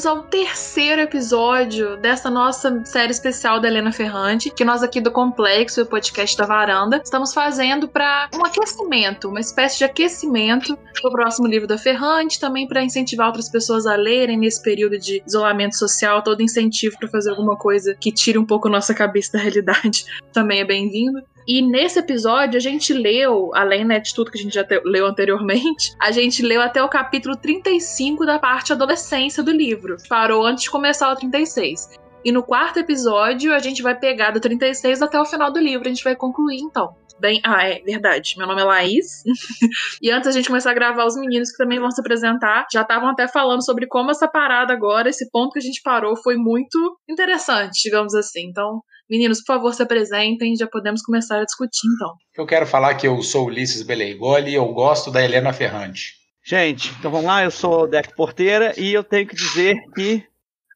bem-vindos ao terceiro episódio dessa nossa série especial da Helena Ferrante, que nós aqui do Complexo, o podcast da Varanda, estamos fazendo para um aquecimento, uma espécie de aquecimento para o próximo livro da Ferrante, também para incentivar outras pessoas a lerem nesse período de isolamento social, todo incentivo para fazer alguma coisa que tire um pouco nossa cabeça da realidade também é bem-vindo. E nesse episódio a gente leu, além né, de tudo que a gente já leu anteriormente, a gente leu até o capítulo 35 da parte adolescência do livro. Parou antes de começar o 36. E no quarto episódio a gente vai pegar do 36 até o final do livro, a gente vai concluir então. Bem, ah, é verdade. Meu nome é Laís. e antes a gente começar a gravar, os meninos que também vão se apresentar já estavam até falando sobre como essa parada agora, esse ponto que a gente parou, foi muito interessante, digamos assim. Então, Meninos, por favor, se apresentem, já podemos começar a discutir então. Eu quero falar que eu sou Ulisses Beleigoli e eu gosto da Helena Ferrante. Gente, então vamos lá, eu sou o Deck Porteira e eu tenho que dizer que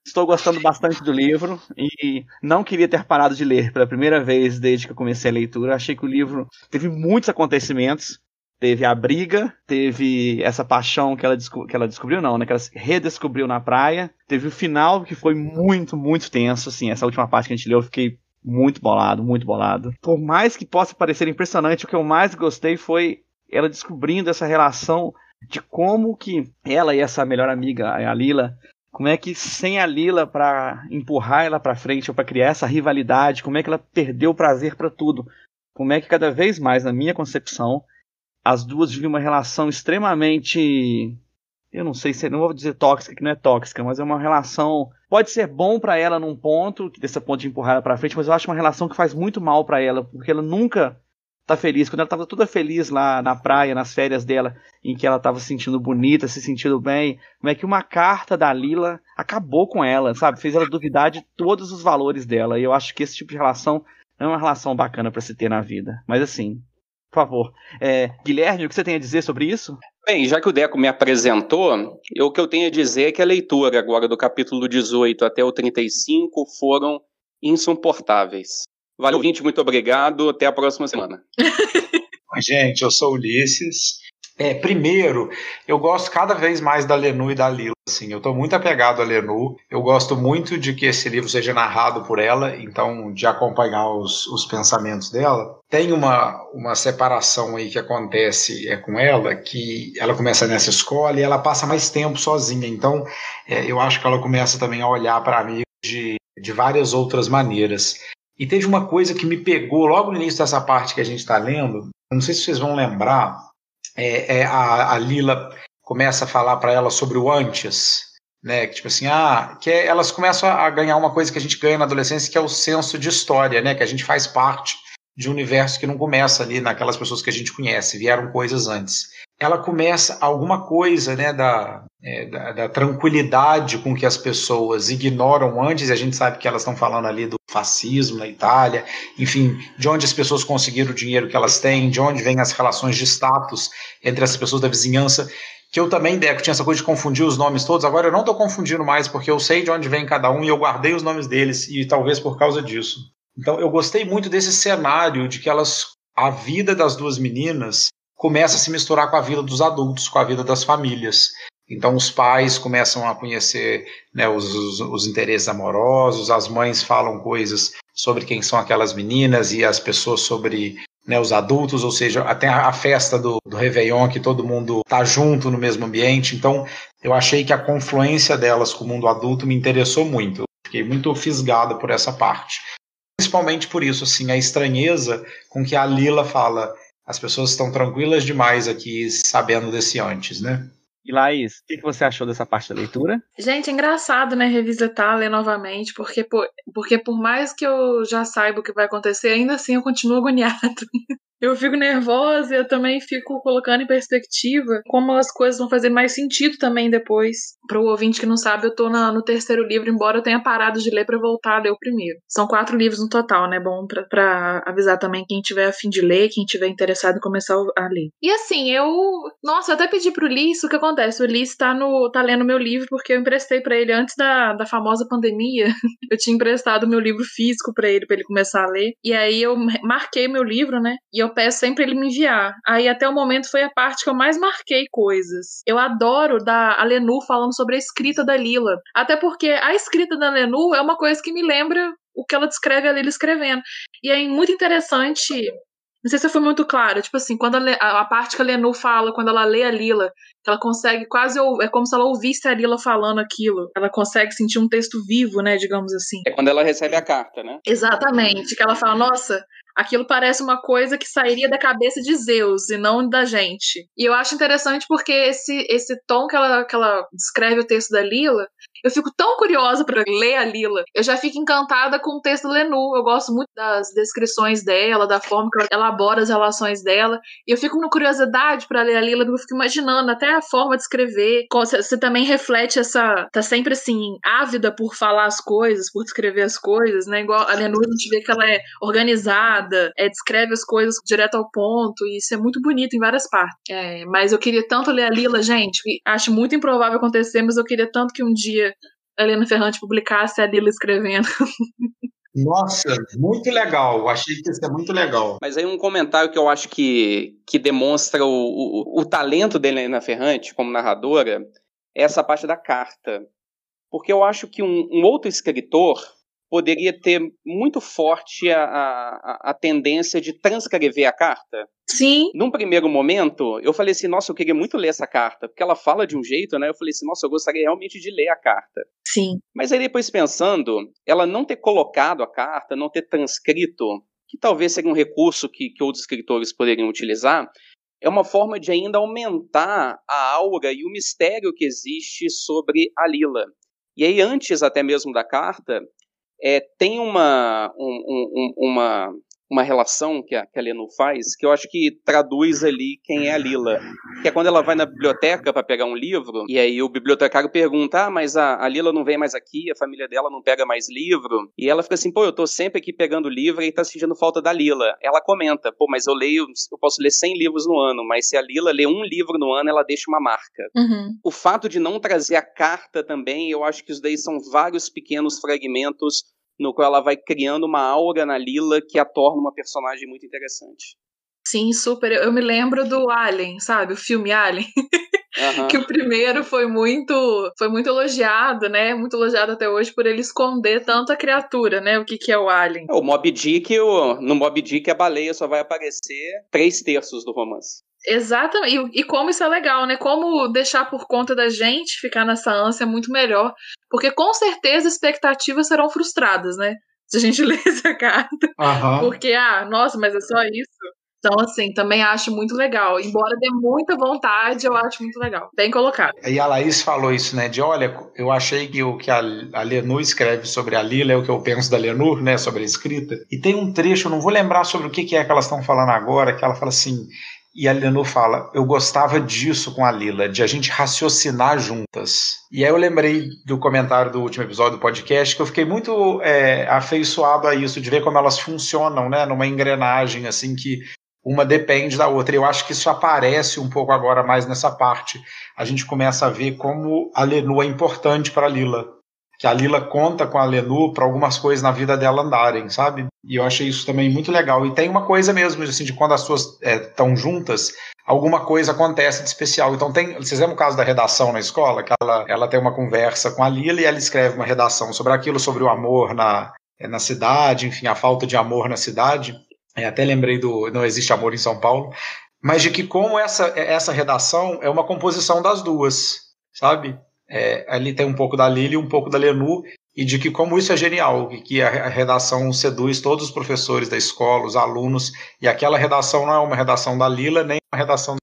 estou gostando bastante do livro e não queria ter parado de ler pela primeira vez desde que eu comecei a leitura. Achei que o livro teve muitos acontecimentos. Teve a briga, teve essa paixão que ela, que ela descobriu, não, né? Que ela redescobriu na praia. Teve o final que foi muito, muito tenso, assim. Essa última parte que a gente leu, eu fiquei muito bolado, muito bolado. Por mais que possa parecer impressionante, o que eu mais gostei foi ela descobrindo essa relação de como que ela e essa melhor amiga, a Lila, como é que sem a Lila para empurrar ela para frente ou para criar essa rivalidade, como é que ela perdeu o prazer para tudo? Como é que cada vez mais, na minha concepção, as duas vivem uma relação extremamente eu não sei se não vou dizer tóxica, que não é tóxica, mas é uma relação pode ser bom para ela num ponto, desse ponto de empurrar ela para frente, mas eu acho uma relação que faz muito mal para ela, porque ela nunca tá feliz. Quando ela tava toda feliz lá na praia, nas férias dela, em que ela tava se sentindo bonita, se sentindo bem, como é que uma carta da Lila acabou com ela, sabe? Fez ela duvidar de todos os valores dela. E eu acho que esse tipo de relação é uma relação bacana para se ter na vida. Mas assim, por favor. É, Guilherme, o que você tem a dizer sobre isso? Bem, já que o Deco me apresentou, eu, o que eu tenho a dizer é que a leitura agora do capítulo 18 até o 35 foram insuportáveis. Valeu, ouvinte, muito obrigado. Até a próxima semana. Gente, eu sou Ulisses. É, primeiro, eu gosto cada vez mais da Lenu e da Lila. Assim, eu estou muito apegado a Lenu. Eu gosto muito de que esse livro seja narrado por ela, então de acompanhar os, os pensamentos dela. Tem uma, uma separação aí que acontece é, com ela, que ela começa nessa escola e ela passa mais tempo sozinha. Então, é, eu acho que ela começa também a olhar para amigos de, de várias outras maneiras. E teve uma coisa que me pegou logo no início dessa parte que a gente está lendo. Não sei se vocês vão lembrar, é, é a, a, Lila começa a falar para ela sobre o antes, né? Que tipo assim, ah, que é, elas começam a ganhar uma coisa que a gente ganha na adolescência, que é o senso de história, né? Que a gente faz parte de um universo que não começa ali naquelas pessoas que a gente conhece, vieram coisas antes. Ela começa alguma coisa, né, da, é, da, da, tranquilidade com que as pessoas ignoram antes, e a gente sabe que elas estão falando ali do fascismo na Itália, enfim, de onde as pessoas conseguiram o dinheiro que elas têm, de onde vêm as relações de status entre as pessoas da vizinhança, que eu também, Deco, tinha essa coisa de confundir os nomes todos, agora eu não estou confundindo mais, porque eu sei de onde vem cada um e eu guardei os nomes deles, e talvez por causa disso. Então eu gostei muito desse cenário de que elas, a vida das duas meninas começa a se misturar com a vida dos adultos, com a vida das famílias. Então os pais começam a conhecer né, os, os, os, interesses amorosos, as mães falam coisas sobre quem são aquelas meninas e as pessoas sobre né, os adultos, ou seja, até a, festa do, do Réveillon que todo mundo está junto no mesmo ambiente. Então eu achei que a confluência delas com o mundo adulto me interessou muito. Fiquei muito fisgado por essa parte. Principalmente por isso, assim, a estranheza com que a Lila fala as pessoas estão tranquilas demais aqui sabendo desse antes, né? E Laís, o que você achou dessa parte da leitura? Gente, é engraçado, né, revisitar, ler novamente, porque por, porque por mais que eu já saiba o que vai acontecer, ainda assim eu continuo agoniado. eu fico nervosa e eu também fico colocando em perspectiva como as coisas vão fazer mais sentido também depois. Para o ouvinte que não sabe, eu tô na, no terceiro livro, embora eu tenha parado de ler para voltar a ler o primeiro. São quatro livros no total, né? Bom para avisar também quem tiver a fim de ler, quem tiver interessado em começar a ler. E assim, eu. Nossa, eu até pedi pro Liz o que acontece. O Liz tá, no, tá lendo meu livro porque eu emprestei para ele antes da, da famosa pandemia. eu tinha emprestado meu livro físico para ele, para ele começar a ler. E aí eu marquei meu livro, né? E eu peço sempre ele me enviar. Aí até o momento foi a parte que eu mais marquei coisas. Eu adoro da a Lenu falando sobre a escrita da Lila. Até porque a escrita da Lenu é uma coisa que me lembra o que ela descreve a Lila escrevendo. E é muito interessante não sei se foi muito claro. Tipo assim, quando a, a, parte que a Lenu fala, quando ela lê a Lila, ela consegue quase. É como se ela ouvisse a Lila falando aquilo. Ela consegue sentir um texto vivo, né? Digamos assim. É quando ela recebe a carta, né? Exatamente. Que ela fala, nossa, aquilo parece uma coisa que sairia da cabeça de Zeus e não da gente. E eu acho interessante porque esse, esse tom que ela, que ela descreve o texto da Lila eu fico tão curiosa para ler a Lila. Eu já fico encantada com o texto do Lenu. Eu gosto muito das descrições dela, da forma que ela elabora as relações dela. E eu fico com curiosidade para ler a Lila, eu fico imaginando até a forma de escrever. Você também reflete essa. tá sempre assim, ávida por falar as coisas, por descrever as coisas, né? Igual a Lenu, a gente vê que ela é organizada, é, descreve as coisas direto ao ponto, e isso é muito bonito em várias partes. É, mas eu queria tanto ler a Lila, gente, acho muito improvável acontecer, mas eu queria tanto que um dia Helena Ferrante publicasse a Lila escrevendo. Nossa, muito legal. Achei que isso é muito legal. Mas aí um comentário que eu acho que, que demonstra o, o, o talento da Helena Ferrante como narradora é essa parte da carta. Porque eu acho que um, um outro escritor poderia ter muito forte a, a, a, tendência de transcrever a carta. Sim. Num primeiro momento, eu falei assim, nossa, eu queria muito ler essa carta, porque ela fala de um jeito, né? Eu falei assim, nossa, eu gostaria realmente de ler a carta. Sim. Mas aí depois pensando, ela não ter colocado a carta, não ter transcrito, que talvez seja um recurso que, que outros escritores poderiam utilizar, é uma forma de ainda aumentar a aura e o mistério que existe sobre a Lila. E aí, antes até mesmo da carta, é, tem uma, um, um, uma, uma relação que a, que a Lenu faz que eu acho que traduz ali quem é a Lila. Que é quando ela vai na biblioteca para pegar um livro, e aí o bibliotecário pergunta: Ah, mas a, a, Lila não vem mais aqui, a família dela não pega mais livro. E ela fica assim: Pô, eu tô sempre aqui pegando livro e tá sentindo falta da Lila. Ela comenta: Pô, mas eu leio, eu posso ler 100 livros no ano, mas se a Lila lê um livro no ano, ela deixa uma marca. Uhum. O fato de não trazer a carta também, eu acho que isso daí são vários pequenos fragmentos no qual ela vai criando uma aura na Lila que a torna uma personagem muito interessante. Sim, super. Eu me lembro do Alien, sabe? O filme Alien. Uhum. que o primeiro foi muito foi muito elogiado, né? Muito elogiado até hoje por ele esconder tanto a criatura, né? O que, que é o Alien. O Mob Dick, o, no Mob Dick a baleia só vai aparecer três terços do romance. Exatamente. E, e, como isso é legal, né? Como deixar por conta da gente ficar nessa ânsia é muito melhor. Porque com certeza expectativas serão frustradas, né? Se a gente ler essa carta. Uhum. Porque, ah, nossa, mas é só isso. Então, assim, também acho muito legal. Embora dê muita vontade, eu acho muito legal. Bem colocado. E a Laís falou isso, né? De olha, eu achei que o que a, a Lenu escreve sobre a Lila é o que eu penso da Lenu, né? Sobre a escrita. E tem um trecho, eu não vou lembrar sobre o que, que é que elas estão falando agora, que ela fala assim. E a Lenu fala: Eu gostava disso com a Lila, de a gente raciocinar juntas. E aí eu lembrei do comentário do último episódio do podcast que eu fiquei muito é, afeiçoado a isso, de ver como elas funcionam, né? Numa engrenagem assim que uma depende da outra. Eu acho que isso aparece um pouco agora mais nessa parte. A gente começa a ver como a Lenu é importante para a Lila que a Lila conta com a Lenu para algumas coisas na vida dela andarem, sabe? E eu achei isso também muito legal. E tem uma coisa mesmo, assim, de quando as pessoas estão é, juntas, alguma coisa acontece de especial. Então tem, vocês lembram o caso da redação na escola, que ela, ela tem uma conversa com a Lila e ela escreve uma redação sobre aquilo, sobre o amor na, é, na cidade, enfim, a falta de amor na cidade. É, até lembrei do Não Existe Amor em São Paulo. Mas de que como essa, essa redação é uma composição das duas, sabe? É, ali tem um pouco da Lili um pouco da Lenu, e de que como isso é genial, que a redação seduz todos os professores da escola, os alunos, e aquela redação não é uma redação da Lila, nem uma redação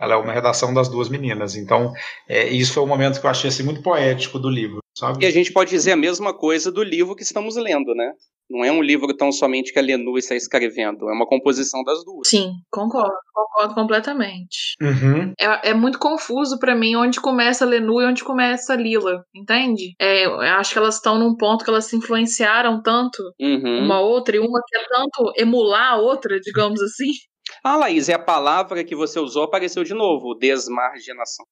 ela é uma redação das duas meninas. Então, é, isso foi um momento que eu achei assim, muito poético do livro, sabe? E a gente pode dizer a mesma coisa do livro que estamos lendo, né? Não é um livro tão somente que a Lenu está escrevendo, é uma composição das duas. Sim, concordo, concordo completamente. Uhum. É, é, muito confuso para mim onde começa a Lenu e onde começa a Lila, entende? É, eu acho que elas estão num ponto que elas se influenciaram tanto uhum. uma outra e uma quer tanto emular a outra, digamos assim. Ah, Laís, é a palavra que você usou apareceu de novo, desmarginação.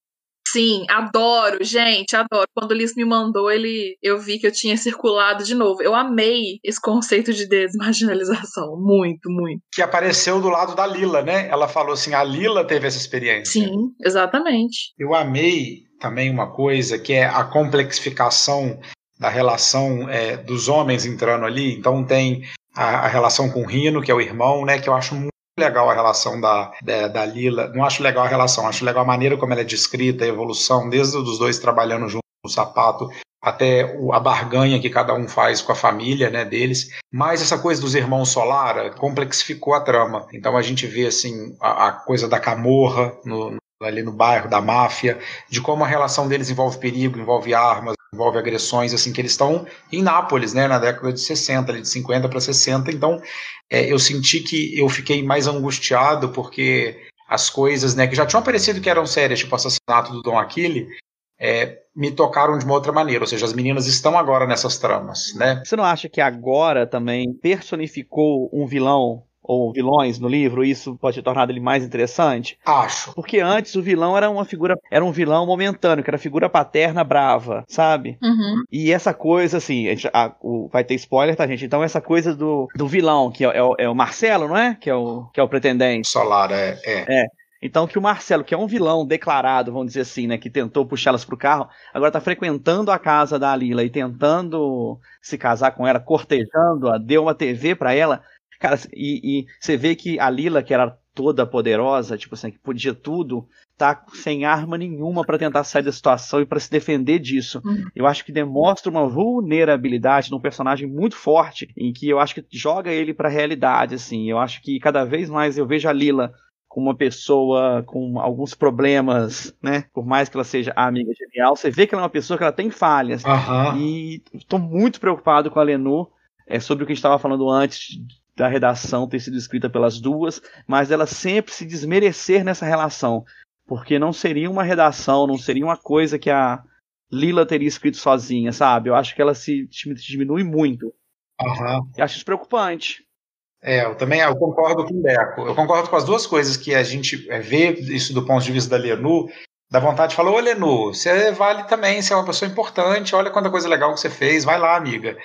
Sim, adoro, gente, adoro. Quando o Liz me mandou, ele, eu vi que eu tinha circulado de novo. Eu amei esse conceito de desmarginalização, muito, muito. Que apareceu do lado da Lila, né? Ela falou assim, a Lila teve essa experiência. Sim, exatamente. Eu amei também uma coisa que é a complexificação da relação é, dos homens entrando ali. Então tem a, a, relação com o Rino, que é o irmão, né? Que eu acho muito legal a relação da, da, da, Lila. Não acho legal a relação, acho legal a maneira como ela é descrita, a evolução, desde os dois trabalhando junto no sapato até a barganha que cada um faz com a família né, deles. Mas essa coisa dos irmãos Solara complexificou a trama. Então a gente vê assim a, a coisa da camorra no, ali no bairro, da máfia, de como a relação deles envolve perigo, envolve armas, envolve agressões, assim, que eles estão em Nápoles, né, na década de 60, ali de 50 para 60, então é, eu senti que eu fiquei mais angustiado porque as coisas, né, que já tinham parecido que eram sérias, tipo o assassinato do Dom Aquile, é, me tocaram de uma outra maneira, ou seja, as meninas estão agora nessas tramas, né? Você não acha que agora também personificou um vilão ou vilões no livro, isso pode ter tornado ele mais interessante? Acho. Porque antes o vilão era uma figura, era um vilão momentâneo, que era figura paterna brava, sabe? Uhum. E essa coisa, assim, a gente, a, o, vai ter spoiler, tá, gente? Então essa coisa do, do vilão, que é, é, é, o Marcelo, não é? Que é o, que é o pretendente. Solar, é. É. é. Então que o Marcelo, que é um vilão declarado, vamos dizer assim, né, que tentou puxá-las pro carro, agora tá frequentando a casa da Lila e tentando se casar com ela, cortejando-a, deu uma TV para ela. Cara, e, e, você vê que a Lila, que era toda poderosa, tipo assim, que podia tudo, tá sem arma nenhuma para tentar sair da situação e para se defender disso. Uhum. Eu acho que demonstra uma vulnerabilidade num personagem muito forte, em que eu acho que joga ele para a realidade, assim. Eu acho que cada vez mais eu vejo a Lila como uma pessoa com alguns problemas, né? Por mais que ela seja a amiga genial, você vê que ela é uma pessoa que ela tem falhas. Uhum. E estou muito preocupado com a Lenô. É sobre o que a gente estava falando antes da redação ter sido escrita pelas duas, mas ela sempre se desmerecer nessa relação, porque não seria uma redação, não seria uma coisa que a Lila teria escrito sozinha, sabe? Eu acho que ela se diminui muito. Uhum. Eu acho isso preocupante. É, eu também eu concordo com o Deco. Eu concordo com as duas coisas que a gente é, vê isso do ponto de vista da Lenu, dá vontade de falar, ô Lenu, você vale também, você é uma pessoa importante, olha quanta coisa legal que você fez, vai lá, amiga.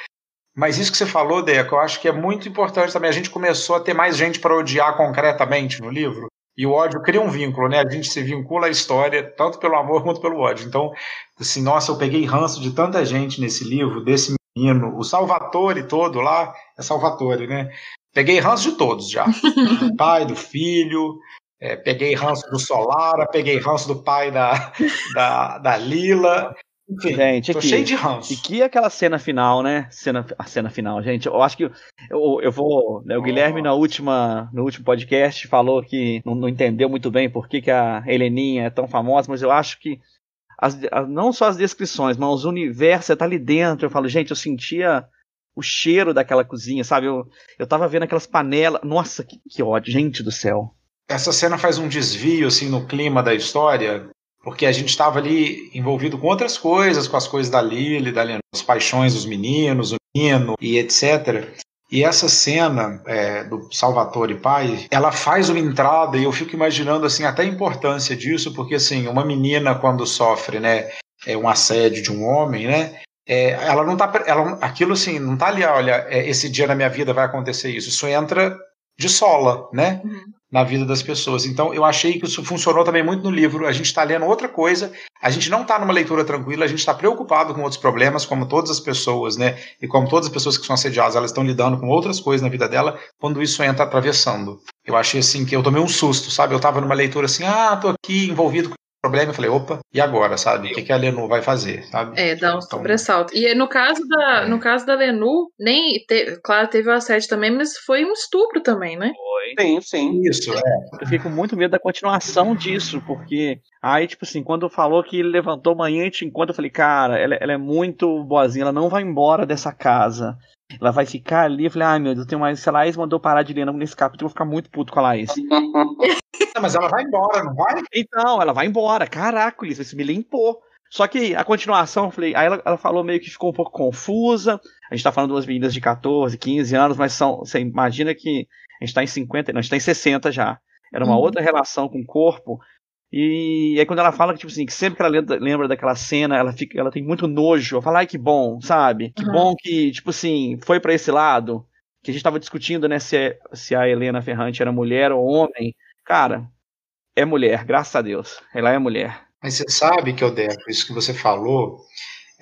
Mas isso que você falou, Deco, eu acho que é muito importante também. A gente começou a ter mais gente para odiar concretamente no livro. E o ódio cria um vínculo, né? A gente se vincula à história, tanto pelo amor quanto pelo ódio. Então, assim, nossa, eu peguei ranço de tanta gente nesse livro, desse menino, o Salvatore todo lá, é Salvatore, né? Peguei ranço de todos já. do pai, do filho, é, peguei ranço do Solara, peguei ranço do pai da, da, da Lila. Enfim, gente, tô aqui, cheio de ranço. E que aquela cena final, né? Cena, a cena final, gente. Eu acho que eu, eu vou. Né, o oh. Guilherme, na última, no último podcast, falou que não, não, entendeu muito bem por que, que a Heleninha é tão famosa, mas eu acho que as, não só as descrições, mas o universo tá ali dentro. Eu falo, gente, eu sentia o cheiro daquela cozinha, sabe? Eu, eu tava vendo aquelas panelas. Nossa, que, que ódio, gente do céu. Essa cena faz um desvio, assim, no clima da história porque a gente estava ali envolvido com outras coisas, com as coisas da Lily, da as paixões dos meninos, o menino e etc. E essa cena é, do Salvatore Pai, ela faz uma entrada e eu fico imaginando assim até a importância disso, porque assim uma menina quando sofre, né, é um assédio de um homem, né, é, ela não tá, ela, aquilo assim não tá ali, olha, é, esse dia na minha vida vai acontecer isso. Isso entra de sola, né? Uhum. Na vida das pessoas. Então, eu achei que isso funcionou também muito no livro. A gente está lendo outra coisa, a gente não está numa leitura tranquila, a gente está preocupado com outros problemas, como todas as pessoas, né? E como todas as pessoas que são assediadas, elas estão lidando com outras coisas na vida dela quando isso entra atravessando. Eu achei assim que eu tomei um susto, sabe? Eu estava numa leitura assim, ah, tô aqui envolvido com problema, eu falei, opa, e agora, sabe? O que, que a Lenu vai fazer, sabe? É, dá um então, sobressalto. E no caso da, é. no caso da Lenu, nem, te, claro, teve o assédio também, mas foi um estupro também, né? Foi. Sim, sim. Isso, é. Eu fico muito medo da continuação disso, porque aí, tipo assim, quando falou que ele levantou amanhã e te encontra, eu falei, cara, ela, ela é muito boazinha, ela não vai embora dessa casa. Ela vai ficar ali. Eu falei, ai meu Deus, tem mais. Se a Laís mandou parar de ler nesse capítulo, eu vou ficar muito puto com a Laís. mas ela vai embora, não vai? Então, ela vai embora. Caraca, isso me limpou. Só que a continuação, eu falei, aí ela, ela, falou meio que ficou um pouco confusa. A gente tá falando de umas meninas de 14, 15 anos, mas são, você imagina que a gente tá em 50, não, a gente tá em 60 já. Era uma uhum. outra relação com o corpo. E aí quando ela fala que, tipo assim, que sempre que ela lembra daquela cena, ela fica, ela tem muito nojo. Ela fala, ai, que bom, sabe? Que uhum. bom que, tipo assim, foi para esse lado. Que a gente tava discutindo, né, se, se a Helena Ferrante era mulher ou homem. Cara, é mulher, graças a Deus. Ela é mulher. Mas você sabe que, Odeco, isso que você falou,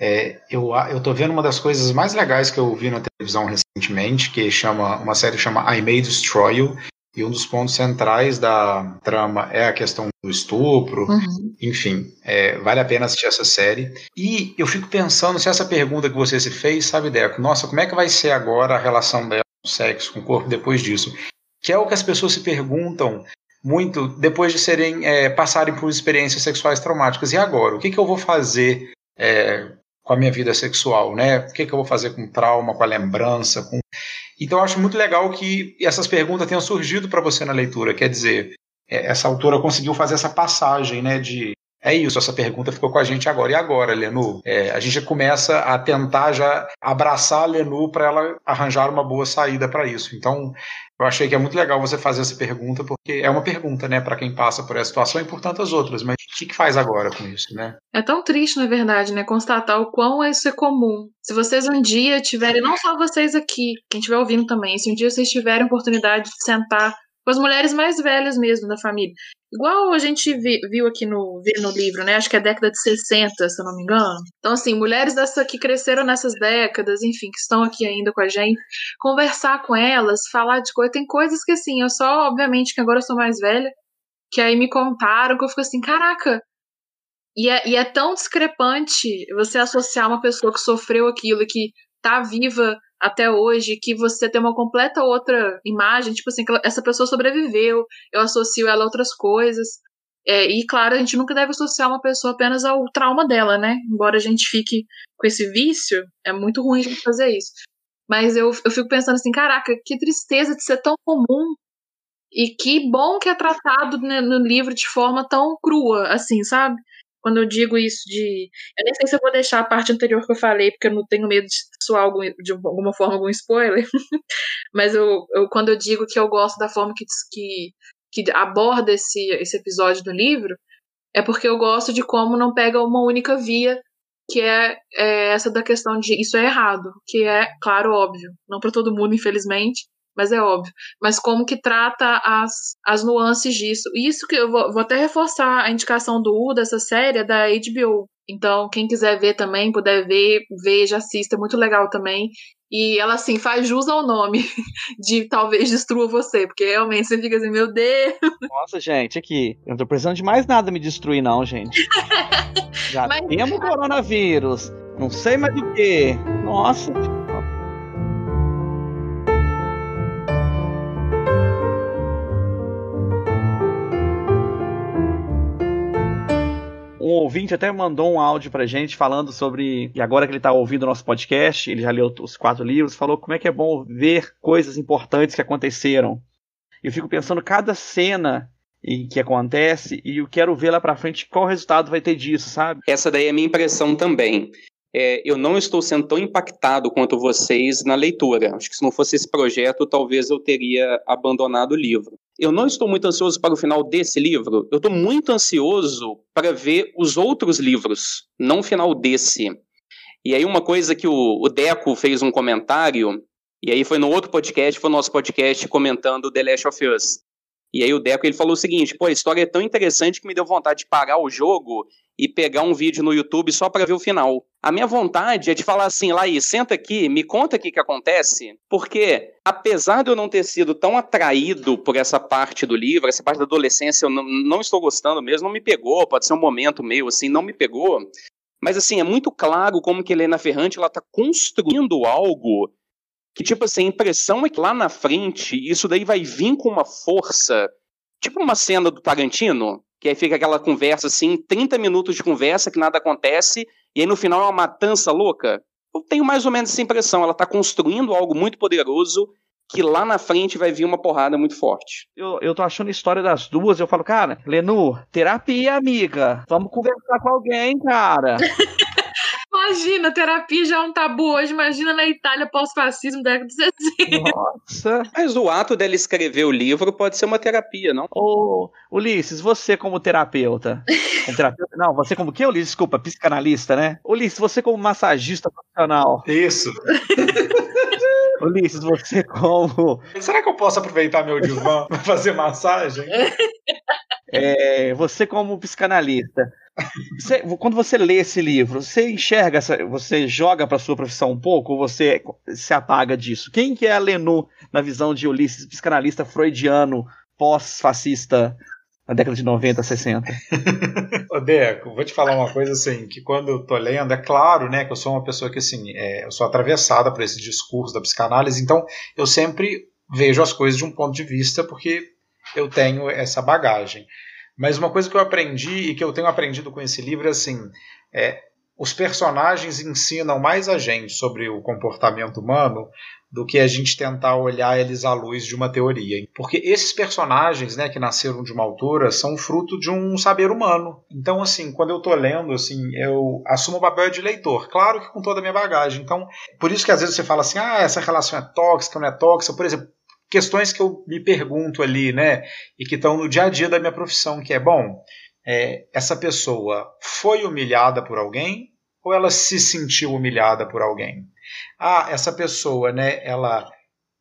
é, eu, eu tô vendo uma das coisas mais legais que eu vi na televisão recentemente, que chama uma série chama I May Destroy You, e um dos pontos centrais da trama é a questão do estupro, uhum. enfim, é, vale a pena assistir essa série. E eu fico pensando se essa pergunta que você se fez, sabe, Deco, nossa, como é que vai ser agora a relação dela com o sexo, com o corpo depois disso? Que é o que as pessoas se perguntam muito depois de serem é, passarem por experiências sexuais traumáticas. E agora? O que, que eu vou fazer é, com a minha vida sexual? Né? O que, que eu vou fazer com trauma, com a lembrança? Com... Então eu acho muito legal que essas perguntas tenham surgido para você na leitura. Quer dizer, é, essa autora conseguiu fazer essa passagem né, de é isso, essa pergunta ficou com a gente agora. E agora, Lenu? É, a gente começa a tentar já abraçar a Lenu para ela arranjar uma boa saída para isso. Então, eu achei que é muito legal você fazer essa pergunta, porque é uma pergunta, né, para quem passa por essa situação e por tantas outras. Mas o que, que faz agora com isso, né? É tão triste, na verdade, né, constatar o quão isso é comum. Se vocês um dia tiverem, não só vocês aqui, quem estiver ouvindo também, se um dia vocês tiverem oportunidade de sentar com as mulheres mais velhas mesmo da família. Igual a gente vi, viu aqui no, viu no livro, né? Acho que é década de 60, se eu não me engano. Então, assim, mulheres dessa que cresceram nessas décadas, enfim, que estão aqui ainda com a gente, conversar com elas, falar de coisa. Tem coisas que, assim, eu só, obviamente, que agora eu sou mais velha, que aí me contaram, que eu fico assim, caraca. E é, e é tão discrepante você associar uma pessoa que sofreu aquilo, que tá viva até hoje que você tem uma completa outra imagem, tipo assim, essa pessoa sobreviveu, eu associo ela a outras coisas. É, e claro, a gente nunca deve associar uma pessoa apenas ao trauma dela, né? Embora a gente fique com esse vício, é muito ruim a gente fazer isso. Mas eu, eu fico pensando assim, caraca, que tristeza de ser tão comum e que bom que é tratado né, no livro de forma tão crua, assim, sabe? Quando eu digo isso de. Eu nem sei se eu vou deixar a parte anterior que eu falei, porque eu não tenho medo de soar algum, de alguma forma algum spoiler. Mas eu, eu, quando eu digo que eu gosto da forma que, que, que aborda esse, esse episódio do livro, é porque eu gosto de como não pega uma única via, que é, é essa da questão de isso é errado, que é, claro, óbvio. Não para todo mundo, infelizmente, mas é óbvio. Mas como que trata as, as nuances disso. Isso que eu vou, vou até reforçar a indicação do U dessa série é da HBO. Então, quem quiser ver também, puder ver, veja, assista, é muito legal também. E ela, assim, faz jus ao nome de talvez destrua você, porque realmente você fica assim, meu Deus. Nossa, gente, aqui, eu não tô precisando de mais nada me destruir, não, gente. Já Mas... temos coronavírus, não sei mais do que. Nossa. Um ouvinte até mandou um áudio pra gente falando sobre. E agora que ele tá ouvindo o nosso podcast, ele já leu os quatro livros, falou como é que é bom ver coisas importantes que aconteceram. Eu fico pensando cada cena em que acontece e eu quero ver lá pra frente qual resultado vai ter disso, sabe? Essa daí é a minha impressão também. É, eu não estou sendo tão impactado quanto vocês na leitura. Acho que se não fosse esse projeto, talvez eu teria abandonado o livro. Eu não estou muito ansioso para o final desse livro, eu estou muito ansioso para ver os outros livros, não o final desse. E aí, uma coisa que o, o Deco fez um comentário, e aí foi no outro podcast, foi no nosso podcast comentando The Last of Us. E aí o Deco ele falou o seguinte: pô, a história é tão interessante que me deu vontade de parar o jogo e pegar um vídeo no YouTube só para ver o final. A minha vontade é de falar assim, Laís, senta aqui, me conta o que, acontece, porque apesar de eu não ter sido tão atraído por essa parte do livro, essa parte da adolescência eu não, não estou gostando mesmo, não me pegou, pode ser um momento meio assim, não me pegou, mas assim, é muito claro como que Helena Ferrante ela tá construindo algo que, tipo assim, a impressão é que lá na frente isso daí vai vir com uma força, tipo uma cena do Tarantino, que aí fica aquela conversa assim, 30 minutos de conversa que nada acontece, e aí no final é uma matança louca. Eu tenho mais ou menos essa impressão, ela está construindo algo muito poderoso que lá na frente vai vir uma porrada muito forte. Eu, eu tô achando a história das duas, eu falo, cara, Lenu, terapia, amiga. Vamos conversar com alguém, cara. Imagina, terapia já é um tabu hoje. Imagina na Itália pós-fascismo da década de 60. Nossa. Mas o ato dela escrever o livro pode ser uma terapia, não? Ô, Ulisses, você como terapeuta. Como terapeuta não, você como que, Ulisses? Desculpa, psicanalista, né? Ulisses, você como massagista profissional. Isso. Ulisses, você como. Será que eu posso aproveitar meu divã para fazer massagem? É, você como psicanalista. Você, quando você lê esse livro, você enxerga, essa, você joga para sua profissão um pouco ou você se apaga disso? Quem que é a Lenu na visão de Ulisses, psicanalista freudiano, pós-fascista na década de 90, 60? Ô, Deco, vou te falar uma coisa assim, que quando eu tô lendo, é claro, né, que eu sou uma pessoa que, assim, é, eu sou atravessada por esse discurso da psicanálise, então eu sempre vejo as coisas de um ponto de vista, porque eu tenho essa bagagem. Mas uma coisa que eu aprendi e que eu tenho aprendido com esse livro é assim: é, os personagens ensinam mais a gente sobre o comportamento humano do que a gente tentar olhar eles à luz de uma teoria. Porque esses personagens, né, que nasceram de uma autora, são fruto de um saber humano. Então, assim, quando eu estou lendo, assim, eu assumo o papel de leitor. Claro que com toda a minha bagagem. Então, por isso que às vezes você fala assim, ah, essa relação é tóxica, não é tóxica. Por exemplo, questões que eu me pergunto ali, né, e que estão no dia a dia da minha profissão, que é, bom, é, essa pessoa foi humilhada por alguém ou ela se sentiu humilhada por alguém? Ah, essa pessoa, né, ela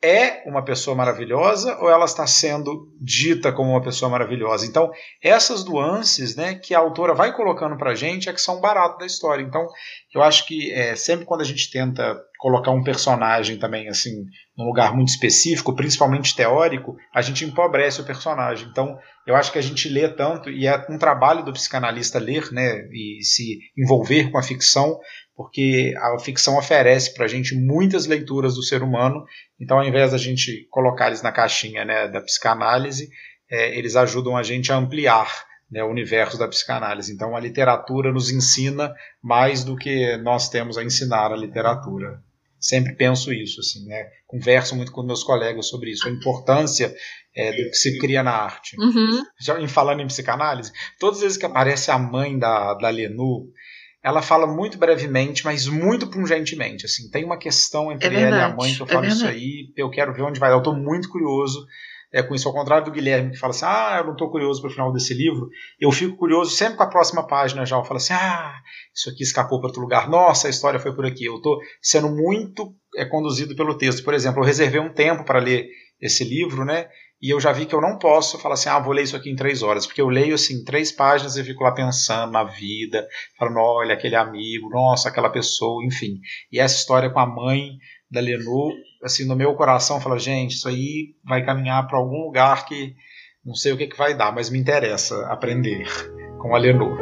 é uma pessoa maravilhosa ou ela está sendo dita como uma pessoa maravilhosa. Então, essas nuances né, que a autora vai colocando para a gente é que são barato da história. Então, eu acho que é, sempre quando a gente tenta colocar um personagem também assim num lugar muito específico, principalmente teórico, a gente empobrece o personagem. Então, eu acho que a gente lê tanto e é um trabalho do psicanalista ler, né, e se envolver com a ficção porque a ficção oferece para a gente muitas leituras do ser humano, então ao invés da gente colocar eles na caixinha né, da psicanálise, é, eles ajudam a gente a ampliar né, o universo da psicanálise. Então a literatura nos ensina mais do que nós temos a ensinar a literatura. Sempre penso isso, assim, né? Converso muito com meus colegas sobre isso, a importância é, do que se cria na arte. Uhum. Já em falando em psicanálise, todas as vezes que aparece a mãe da, da Lenu, ela fala muito brevemente, mas muito pungentemente. Assim, tem uma questão entre é ela e a mãe que eu é falo isso verdade. aí, eu quero ver onde vai. Eu estou muito curioso é, com isso, ao contrário do Guilherme que fala assim, ah, eu não estou curioso para o final desse livro. Eu fico curioso sempre com a próxima página já. Eu falo assim, ah, isso aqui escapou para outro lugar. Nossa, a história foi por aqui. Eu estou sendo muito é, conduzido pelo texto. Por exemplo, eu reservei um tempo para ler esse livro, né? E eu já vi que eu não posso falar assim, ah, vou ler isso aqui em três horas, porque eu leio assim três páginas e fico lá pensando na vida, falando, olha, aquele amigo, nossa, aquela pessoa, enfim. E essa história com a mãe da Lenu, assim, no meu coração, fala, gente, isso aí vai caminhar para algum lugar que não sei o que, que vai dar, mas me interessa aprender com a Lenu.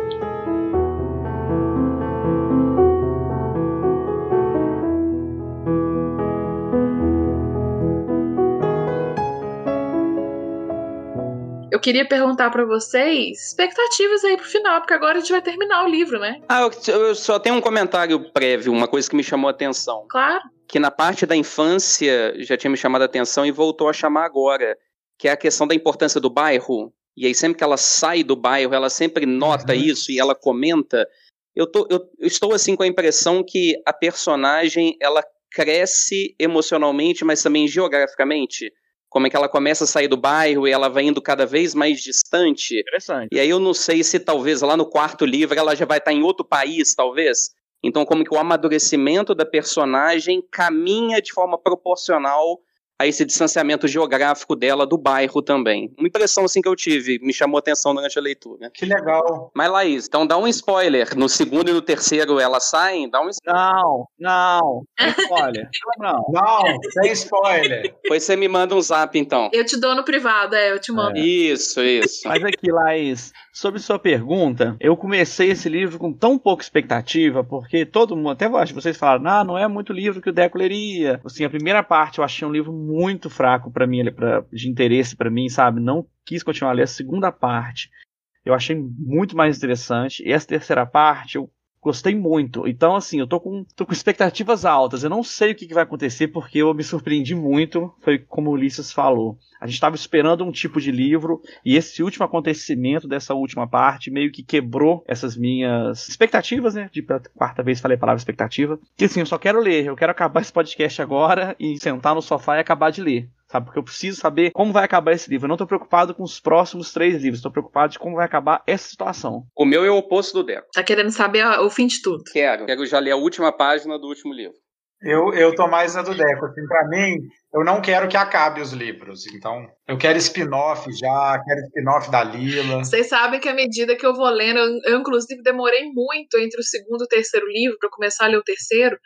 Eu queria perguntar pra vocês expectativas aí pro final, porque agora a gente vai terminar o livro, né? Ah, eu, eu só tenho um comentário prévio, uma coisa que me chamou a atenção. Claro. Que na parte da infância já tinha me chamado a atenção e voltou a chamar agora, que é a questão da importância do bairro. E aí, sempre que ela sai do bairro, ela sempre nota Uhum. isso e ela comenta. Eu, tô, eu, eu estou assim com a impressão que a personagem ela cresce emocionalmente, mas também geograficamente. Como é que ela começa a sair do bairro e ela vai indo cada vez mais distante. Interessante. E aí eu não sei se talvez lá no quarto livro ela já vai estar em outro país, talvez. Então como que o amadurecimento da personagem caminha de forma proporcional a esse distanciamento geográfico dela do bairro também. Uma impressão assim que eu tive, me chamou a atenção durante a leitura. Que legal. Mas Laís, então dá um spoiler. No segundo e no terceiro elas saem, dá um spoiler. Não, não. Olha, não. Não, sem spoiler. Depois você me manda um zap então. Eu te dou no privado, é, eu te mando. Isso, isso. Mas aqui, Laís, sobre sua pergunta, eu comecei esse livro com tão pouca expectativa, porque todo mundo, até vocês falaram, ah, não é muito livro que o Deco leria. Assim, a primeira parte eu achei um livro muito fraco para mim, pra, de interesse para mim, sabe? Não quis continuar a ler a segunda parte. Eu achei muito mais interessante. E essa terceira parte, eu Gostei muito. Então, assim, eu tô com, tô com expectativas altas. Eu não sei o que, que vai acontecer porque eu me surpreendi muito. Foi como o Ulisses falou. A gente estava esperando um tipo de livro e esse último acontecimento dessa última parte meio que quebrou essas minhas expectativas, né? De quarta vez falei a palavra expectativa. Que assim, eu só quero ler. Eu quero acabar esse podcast agora e sentar no sofá e acabar de ler sabe? Porque eu preciso saber como vai acabar esse livro. Eu não estou preocupado com os próximos três livros, estou preocupado de como vai acabar essa situação. O meu é o oposto do Deco. Tá querendo saber o fim de tudo? Quero. Quero já ler a última página do último livro. Eu, eu tô mais na do Deco. Assim, pra mim, eu não quero que acabe os livros. Então, eu quero spin-off já, quero spin-off da Lila. Vocês sabem que à medida que eu vou lendo, eu, eu inclusive demorei muito entre o segundo e o terceiro livro para começar a ler o terceiro,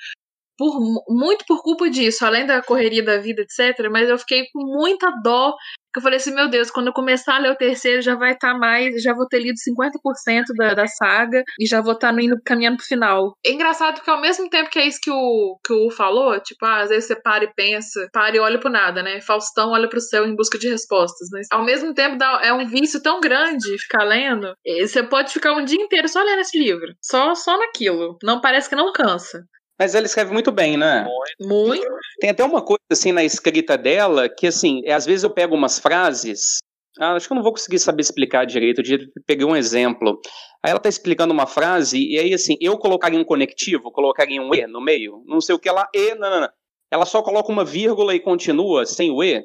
por, muito por culpa disso, além da correria da vida, etc. Mas eu fiquei com muita dó. Que eu falei assim, meu Deus, quando eu começar a ler o terceiro, já vai estar tá mais, já vou ter lido 50% da, da saga e já vou estar tá indo caminhando pro final. É engraçado porque ao mesmo tempo que é isso que o, que o falou, tipo, ah, às vezes você para e pensa, para e olha pro nada, né? Faustão olha pro céu em busca de respostas. Mas ao mesmo tempo dá, é um vício tão grande ficar lendo. Você pode ficar um dia inteiro só lendo esse livro. Só, só naquilo. Não parece que não cansa. Mas ela escreve muito bem, né? Muito. Tem até uma coisa assim na escrita dela que assim, é, às vezes eu pego umas frases, ah, acho que eu não vou conseguir saber explicar direito, eu peguei um exemplo. Aí ela tá explicando uma frase e aí assim, eu colocaria um conectivo, colocaria um e no meio, não sei o que ela e, não, não, não. Ela só coloca uma vírgula e continua sem o e.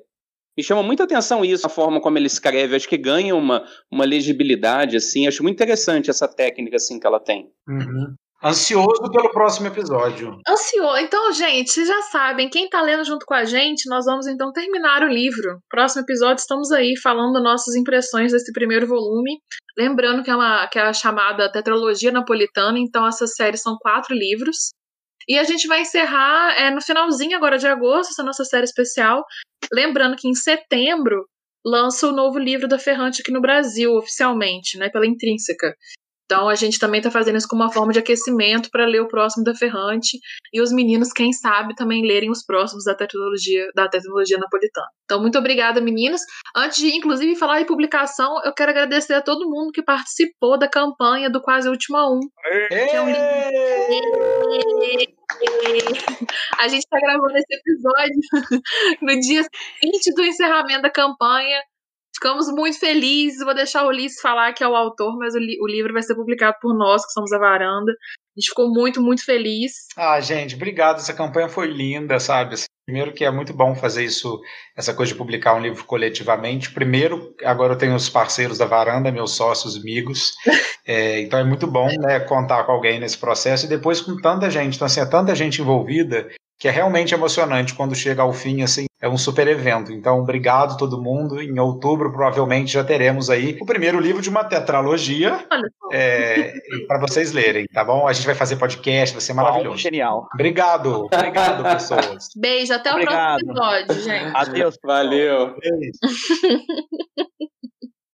Me chama muita atenção isso, a forma como ele escreve. Acho que ganha uma, uma legibilidade, assim. Acho muito interessante essa técnica, assim, que ela tem. Uhum. Ansioso pelo próximo episódio. Ansioso. Então, gente, vocês já sabem, quem tá lendo junto com a gente, nós vamos então terminar o livro. Próximo episódio, estamos aí falando nossas impressões desse primeiro volume. Lembrando que é, uma, que é a chamada Tetralogia Napolitana, então essas séries são quatro livros. E a gente vai encerrar é, no finalzinho agora de agosto, essa nossa série especial. Lembrando que em setembro lança o novo livro da Ferrante aqui no Brasil, oficialmente, né, pela Intrínseca. Então a gente também está fazendo isso como uma forma de aquecimento para ler o próximo da Ferrante e os meninos, quem sabe, também lerem os próximos da tecnologia da tecnologia napolitana. Então muito obrigada, meninos. Antes de inclusive falar em publicação, eu quero agradecer a todo mundo que participou da campanha do Quase Último a Um. É um... A gente está gravando esse episódio no dia seguinte do encerramento da campanha. Ficamos muito felizes. Vou deixar o Ulisses falar que é o autor, mas o, li o, livro vai ser publicado por nós, que somos a varanda. A gente ficou muito, muito feliz. Ah, gente, obrigado. Essa campanha foi linda, sabe? Assim, primeiro que é muito bom fazer isso, essa coisa de publicar um livro coletivamente. Primeiro, agora eu tenho os parceiros da varanda, meus sócios, amigos. É, então é muito bom né, contar com alguém nesse processo. E depois com tanta gente. Então, assim, é tanta gente envolvida que é realmente emocionante quando chega ao fim, assim, é um super evento. Então, obrigado todo mundo. Em outubro, provavelmente, já teremos aí o primeiro livro de uma tetralogia é, para vocês lerem, tá bom? A gente vai fazer podcast, vai ser maravilhoso. Oh, genial. Obrigado, obrigado, pessoas. Beijo, até o próximo episódio, gente. Adeus. Valeu. Beijo.